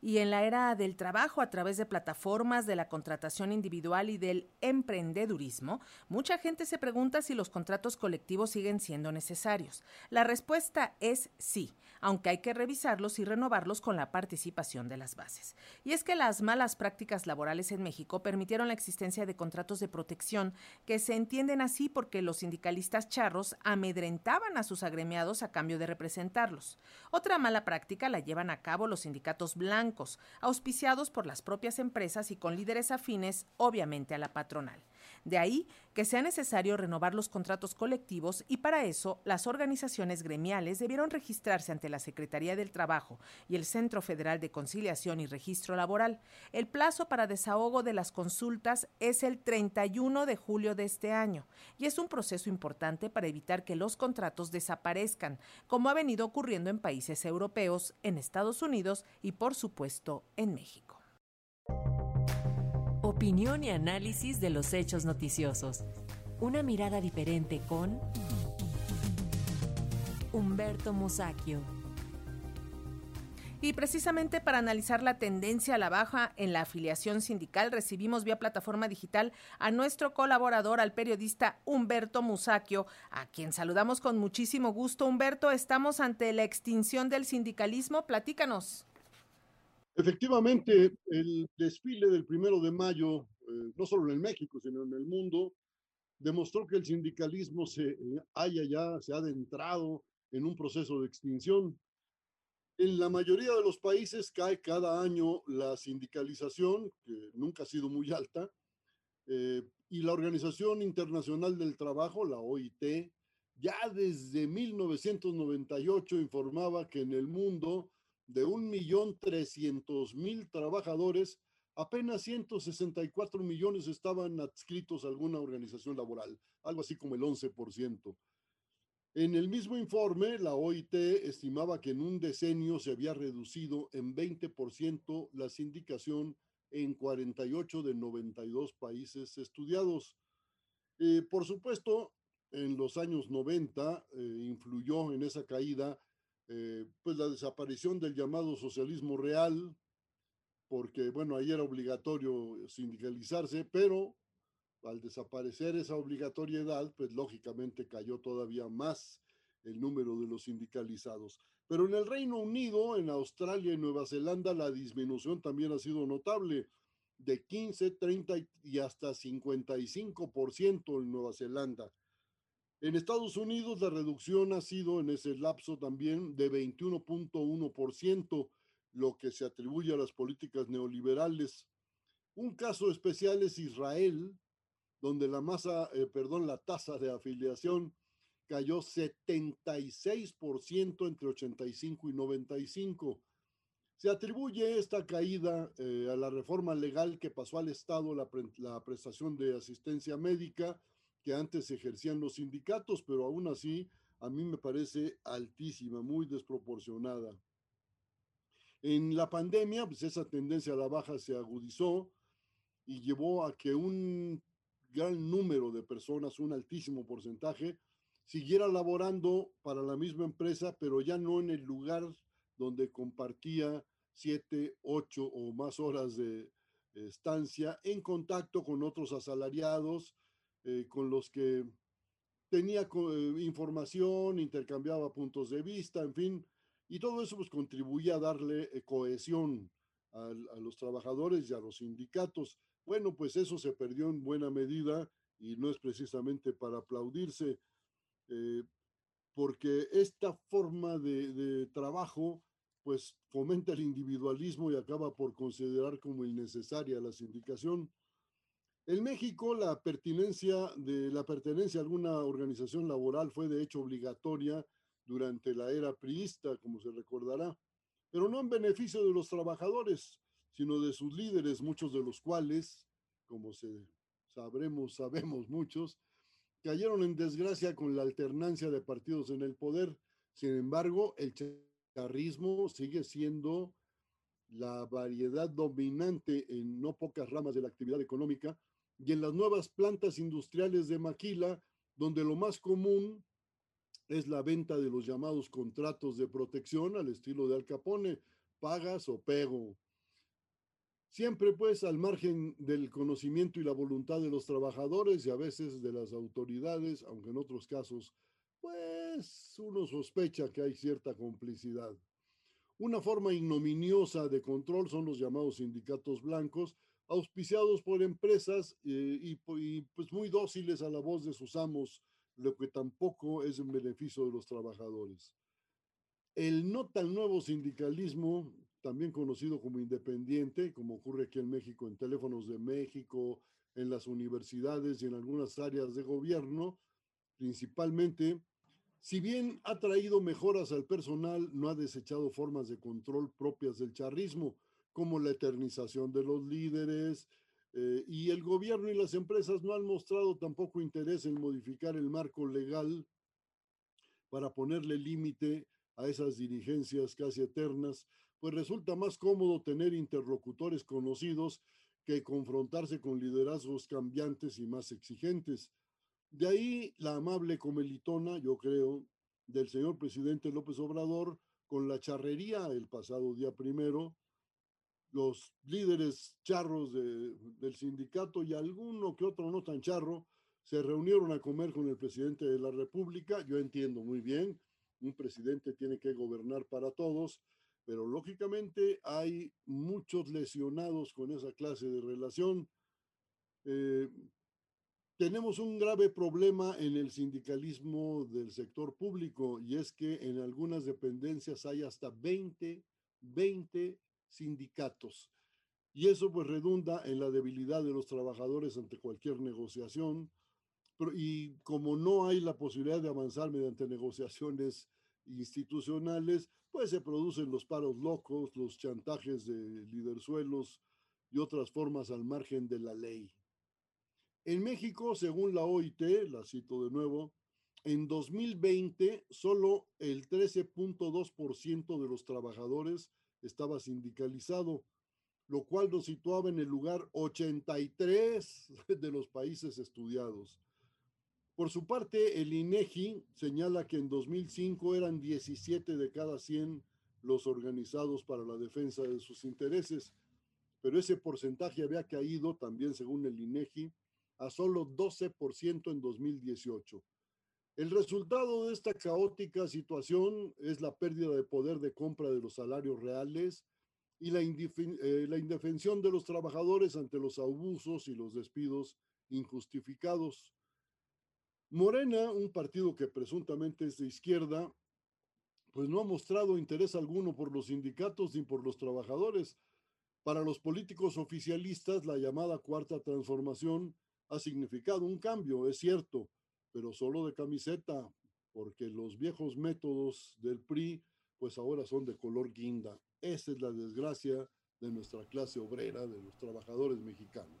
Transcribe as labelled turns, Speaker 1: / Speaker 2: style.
Speaker 1: Y en la era del trabajo a través de plataformas, de la contratación individual y del emprendedurismo, mucha gente se pregunta si los contratos colectivos siguen siendo necesarios. La respuesta es sí, aunque hay que revisarlos y renovarlos con la participación de las bases. Y es que las malas prácticas laborales en México permitieron la existencia de contratos de protección que se entienden así porque los sindicalistas charros amedrentaban a sus agremiados a cambio de representarlos. Otra mala práctica la llevan a cabo los sindicatos blancos, auspiciados por las propias empresas y con líderes afines, obviamente, a la patronal. De ahí que sea necesario renovar los contratos colectivos y para eso las organizaciones gremiales debieron registrarse ante la Secretaría del Trabajo y el Centro Federal de Conciliación y Registro Laboral. El plazo para desahogo de las consultas es el 31 de julio de este año y es un proceso importante para evitar que los contratos desaparezcan, como ha venido ocurriendo en países europeos, en Estados Unidos y por supuesto en México
Speaker 2: opinión y análisis de los hechos noticiosos. Una mirada diferente con Humberto Musacchio.
Speaker 1: Y precisamente para analizar la tendencia a la baja en la afiliación sindical, recibimos vía plataforma digital a nuestro colaborador, al periodista Humberto Musacchio, a quien saludamos con muchísimo gusto. Humberto, estamos ante la extinción del sindicalismo. Platícanos.
Speaker 3: Efectivamente, el desfile del primero de mayo, eh, no solo en México, sino en el mundo, demostró que el sindicalismo se eh, haya ya, se ha adentrado en un proceso de extinción. En la mayoría de los países cae cada año la sindicalización, que nunca ha sido muy alta, eh, y la Organización Internacional del Trabajo, la OIT, ya desde 1998 informaba que en el mundo de 1.300.000 trabajadores, apenas 164 millones estaban adscritos a alguna organización laboral, algo así como el 11%. En el mismo informe, la OIT estimaba que en un decenio se había reducido en 20% la sindicación en 48 de 92 países estudiados. Eh, por supuesto, en los años 90 eh, influyó en esa caída eh, pues la desaparición del llamado socialismo real, porque bueno, ahí era obligatorio sindicalizarse, pero al desaparecer esa obligatoriedad, pues lógicamente cayó todavía más el número de los sindicalizados. Pero en el Reino Unido, en Australia y Nueva Zelanda, la disminución también ha sido notable, de 15, 30 y hasta 55% en Nueva Zelanda. En Estados Unidos la reducción ha sido en ese lapso también de 21.1%, lo que se atribuye a las políticas neoliberales. Un caso especial es Israel, donde la masa, eh, perdón, la tasa de afiliación cayó 76% entre 85 y 95. Se atribuye esta caída eh, a la reforma legal que pasó al Estado la, la prestación de asistencia médica que antes ejercían los sindicatos, pero aún así a mí me parece altísima, muy desproporcionada. En la pandemia, pues esa tendencia a la baja se agudizó y llevó a que un gran número de personas, un altísimo porcentaje, siguiera laborando para la misma empresa, pero ya no en el lugar donde compartía siete, ocho o más horas de estancia en contacto con otros asalariados, eh, con los que tenía eh, información, intercambiaba puntos de vista, en fin, y todo eso pues contribuía a darle eh, cohesión a, los trabajadores y a los sindicatos. Bueno, pues eso se perdió en buena medida y no es precisamente para aplaudirse, porque esta forma de, de trabajo pues fomenta el individualismo y acaba por considerar como innecesaria la sindicación. En México, la pertinencia de la pertenencia a alguna organización laboral fue de hecho obligatoria durante la era priista, como se recordará, pero no en beneficio de los trabajadores, sino de sus líderes, muchos de los cuales, como se sabremos, sabemos muchos, cayeron en desgracia con la alternancia de partidos en el poder. Sin embargo, el charrismo sigue siendo la variedad dominante en no pocas ramas de la actividad económica y en las nuevas plantas industriales de maquila, donde lo más común es la venta de los llamados contratos de protección al estilo de Al Capone, pagas o pego. Siempre pues al margen del conocimiento y la voluntad de los trabajadores y a veces de las autoridades, aunque en otros casos, pues uno sospecha que hay cierta complicidad. Una forma ignominiosa de control son los llamados sindicatos blancos, auspiciados por empresas eh, y, pues muy dóciles a la voz de sus amos, lo que tampoco es en beneficio de los trabajadores. El no tan nuevo sindicalismo, también conocido como independiente, como ocurre aquí en México en teléfonos de México, en las universidades y en algunas áreas de gobierno, principalmente, si bien ha traído mejoras al personal, no ha desechado formas de control propias del charrismo, como la eternización de los líderes, eh, y el gobierno y las empresas no han mostrado tampoco interés en modificar el marco legal para ponerle límite a esas dirigencias casi eternas, pues resulta más cómodo tener interlocutores conocidos que confrontarse con liderazgos cambiantes y más exigentes. De ahí la amable comelitona, yo creo, del señor presidente López Obrador con la charrería el pasado día primero, los líderes charros del sindicato y alguno que otro no tan charro se reunieron a comer con el presidente de la República. Yo entiendo muy bien, un presidente tiene que gobernar para todos, pero lógicamente hay muchos lesionados con esa clase de relación. Eh, tenemos un grave problema en el sindicalismo del sector público y es que en algunas dependencias hay hasta 20, 20 sindicatos. Y eso pues redunda en la debilidad de los trabajadores ante cualquier negociación. Pero, y como no hay la posibilidad de avanzar mediante negociaciones institucionales, pues se producen los paros locos, los chantajes de liderzuelos y otras formas al margen de la ley. En México, según la OIT, la cito de nuevo, en 2020 solo el 13.2% de los trabajadores estaba sindicalizado, lo cual nos situaba en el lugar 83 de los países estudiados. Por su parte, el INEGI señala que en 2005 eran 17 de cada 100 los organizados para la defensa de sus intereses, pero ese porcentaje había caído también según el INEGI a solo 12% en 2018. El resultado de esta caótica situación es la pérdida de poder de compra de los salarios reales y la, eh, la indefensión de los trabajadores ante los abusos y los despidos injustificados. Morena, un partido que presuntamente es de izquierda, pues no ha mostrado interés alguno por los sindicatos ni por los trabajadores. Para los políticos oficialistas, la llamada cuarta transformación ha significado un cambio, es cierto, pero solo de camiseta, porque los viejos métodos del PRI, pues ahora son de color guinda. Esa es la desgracia de nuestra clase obrera, de los trabajadores mexicanos.